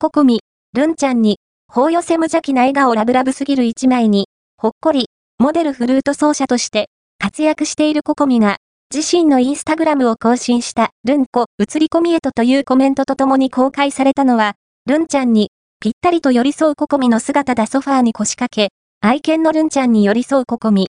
ココミ、ルンちゃんに、ほ寄せ無邪気な笑顔ラブラブすぎる一枚に、ほっこり、モデルフルート奏者として活躍しているココミが、自身のインスタグラムを更新したルンコ映り込みへとというコメントとともに公開されたのは、ルンちゃんにぴったりと寄り添うココミの姿だソファーに腰掛け、愛犬のルンちゃんに寄り添うココミ。